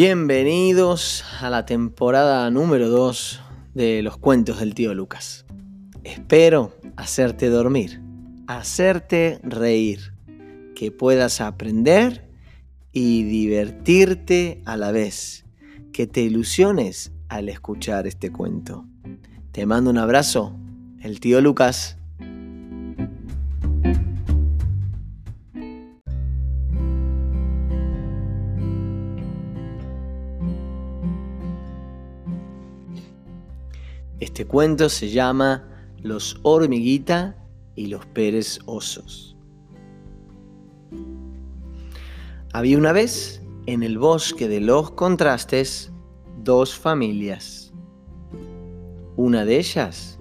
Bienvenidos a la temporada número 2 de los cuentos del tío Lucas. Espero hacerte dormir, hacerte reír, que puedas aprender y divertirte a la vez, que te ilusiones al escuchar este cuento. Te mando un abrazo, el tío Lucas. Este cuento se llama Los hormiguita y los Pérez osos. Había una vez en el bosque de los contrastes dos familias. Una de ellas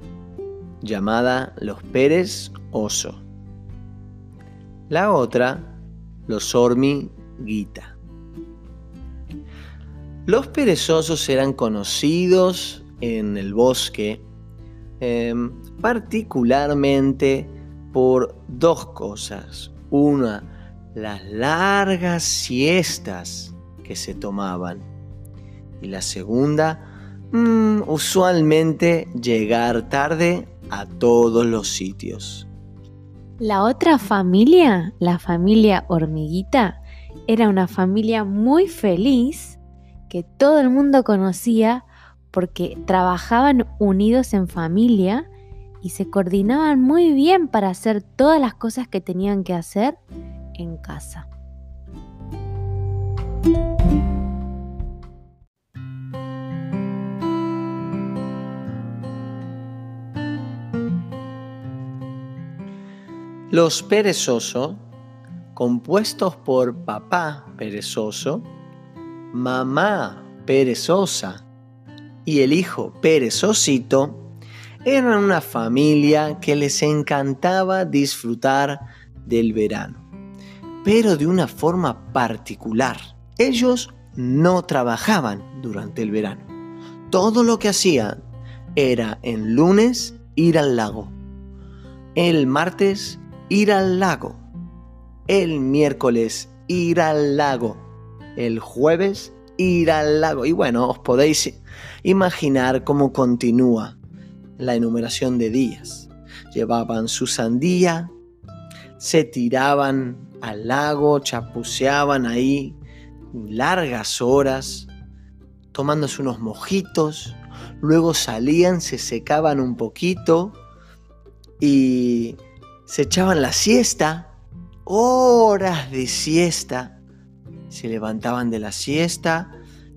llamada los Pérez Oso. La otra los hormiguita. Los perezosos eran conocidos en el bosque, em, particularmente por dos cosas. Una, las largas siestas que se tomaban. Y la segunda, mm, usualmente llegar tarde a todos los sitios. La otra familia, la familia hormiguita, era una familia muy feliz que todo el mundo conocía porque trabajaban unidos en familia y se coordinaban muy bien para hacer todas las cosas que tenían que hacer en casa. Los perezosos, compuestos por papá perezoso, mamá perezosa y el hijo perezosito, eran una familia que les encantaba disfrutar del verano, pero de una forma particular. Ellos no trabajaban durante el verano. Todo lo que hacían era en lunes ir al lago, el martes ir al lago, el miércoles ir al lago, el jueves ir al lago. Y bueno, os podéis imaginar cómo continúa la enumeración de días. Llevaban su sandía, se tiraban al lago, chapuceaban ahí largas horas, tomándose unos mojitos, luego salían, se secaban un poquito y se echaban la siesta, horas de siesta se levantaban de la siesta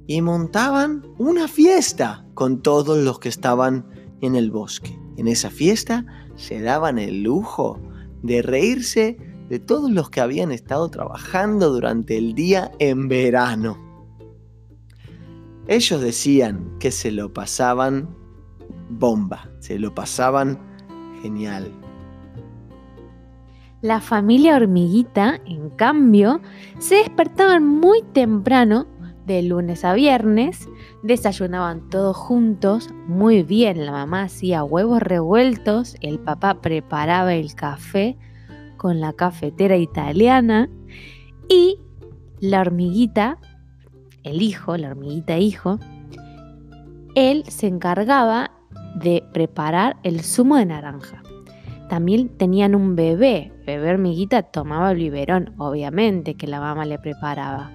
y montaban una fiesta con todos los que estaban en el bosque. En esa fiesta se daban el lujo de reírse de todos los que habían estado trabajando durante el día en verano. Ellos decían que se lo pasaban bomba, se lo pasaban genial. La familia hormiguita, en cambio, se despertaban muy temprano, de lunes a viernes, desayunaban todos juntos, muy bien, la mamá hacía huevos revueltos, el papá preparaba el café con la cafetera italiana y la hormiguita, el hijo, la hormiguita hijo, él se encargaba de preparar el zumo de naranja. También tenían un bebé. Bebé hormiguita tomaba el biberón, obviamente, que la mamá le preparaba.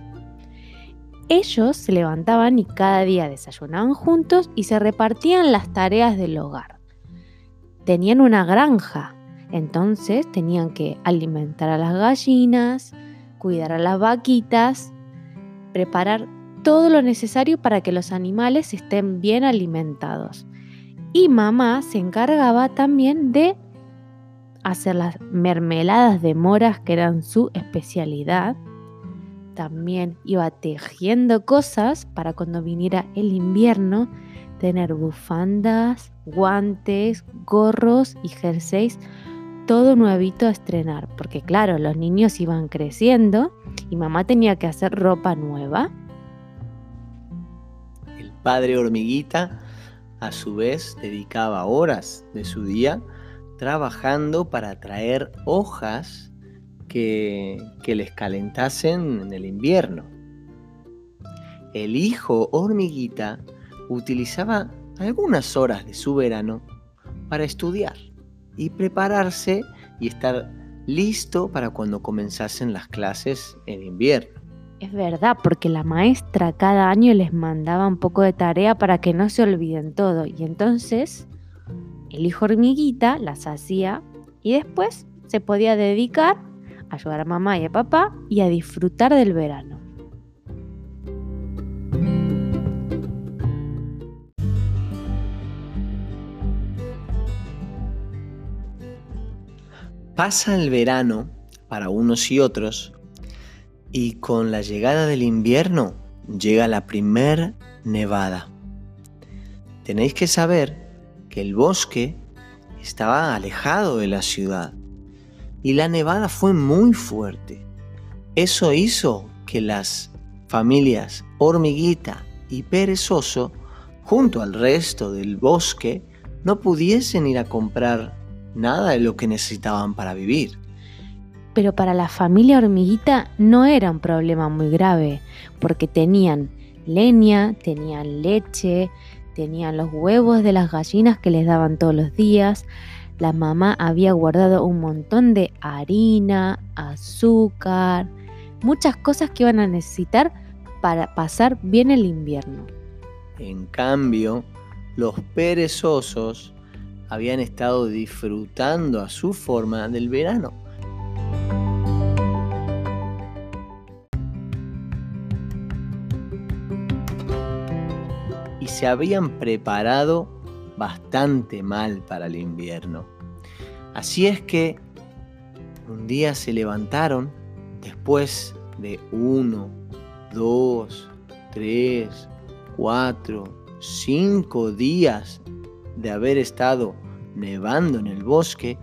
Ellos se levantaban y cada día desayunaban juntos y se repartían las tareas del hogar. Tenían una granja, entonces tenían que alimentar a las gallinas, cuidar a las vaquitas, preparar todo lo necesario para que los animales estén bien alimentados. Y mamá se encargaba también de hacer las mermeladas de moras que eran su especialidad. También iba tejiendo cosas para cuando viniera el invierno tener bufandas, guantes, gorros y jerseys, todo nuevito a estrenar, porque claro, los niños iban creciendo y mamá tenía que hacer ropa nueva. El padre hormiguita a su vez dedicaba horas de su día trabajando para traer hojas que, les calentasen en el invierno. el hijo hormiguita utilizaba algunas horas de su verano para estudiar y prepararse y estar listo para cuando comenzasen las clases en invierno. Es verdad, porque la maestra cada año les mandaba un poco de tarea para que no se olviden todo. Y entonces el hijo hormiguita las hacía y después se podía dedicar a ayudar a mamá y a papá y a disfrutar del verano. Pasa el verano para unos y otros y con la llegada del invierno llega la primer nevada. Tenéis que saber que el bosque estaba alejado de la ciudad y la nevada fue muy fuerte. Eso hizo que las familias hormiguita y perezoso, junto al resto del bosque, no pudiesen ir a comprar nada de lo que necesitaban para vivir. Pero para la familia hormiguita no era un problema muy grave, porque tenían leña, tenían leche, tenían los huevos de las gallinas que les daban todos los días. La mamá había guardado un montón de harina, azúcar, muchas cosas que iban a necesitar para pasar bien el invierno. En cambio, los perezosos habían estado disfrutando a su forma del verano. Se habían preparado bastante mal para el invierno. Así es que un día se levantaron después de uno, dos, tres, cuatro, cinco días de haber estado nevando en el bosque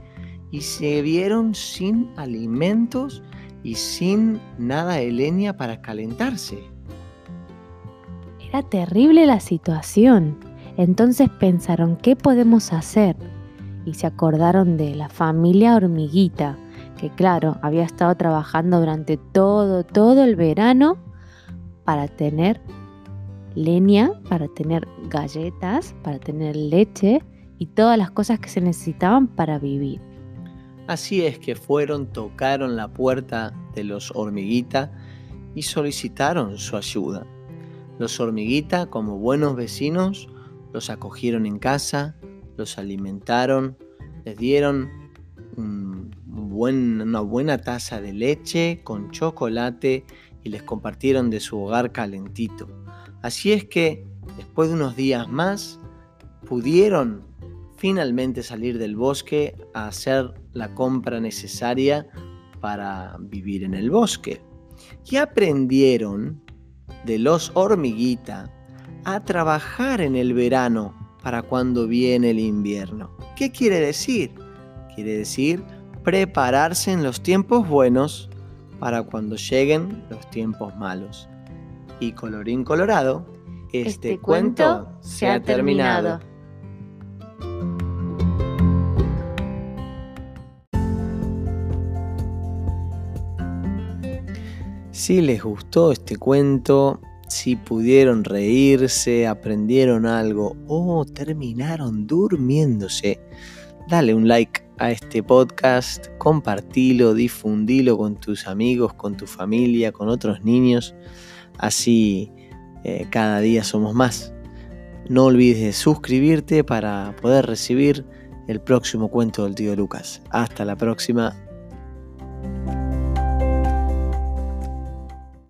y se vieron sin alimentos y sin nada de leña para calentarse. Era terrible la situación. Entonces pensaron, ¿qué podemos hacer? Y se acordaron de la familia hormiguita, que claro, había estado trabajando durante todo, todo el verano para tener leña, para tener galletas, para tener leche y todas las cosas que se necesitaban para vivir. Así es que fueron, tocaron la puerta de los hormiguita y solicitaron su ayuda. Los hormiguita, como buenos vecinos, los acogieron en casa, los alimentaron, les dieron una buena taza de leche con chocolate y les compartieron de su hogar calentito. Así es que, después de unos días más, pudieron finalmente salir del bosque a hacer la compra necesaria para vivir en el bosque. Y aprendieron de los hormiguita a trabajar en el verano para cuando viene el invierno. ¿Qué quiere decir? Quiere decir prepararse en los tiempos buenos para cuando lleguen los tiempos malos. Y colorín colorado, este, este cuento, se ha terminado. Si les gustó este cuento, si pudieron reírse, aprendieron algo o terminaron durmiéndose, dale un like a este podcast, compartilo, difundilo con tus amigos, con tu familia, con otros niños. Así eh, cada día somos más. No olvides de suscribirte para poder recibir el próximo cuento del tío Lucas. Hasta la próxima.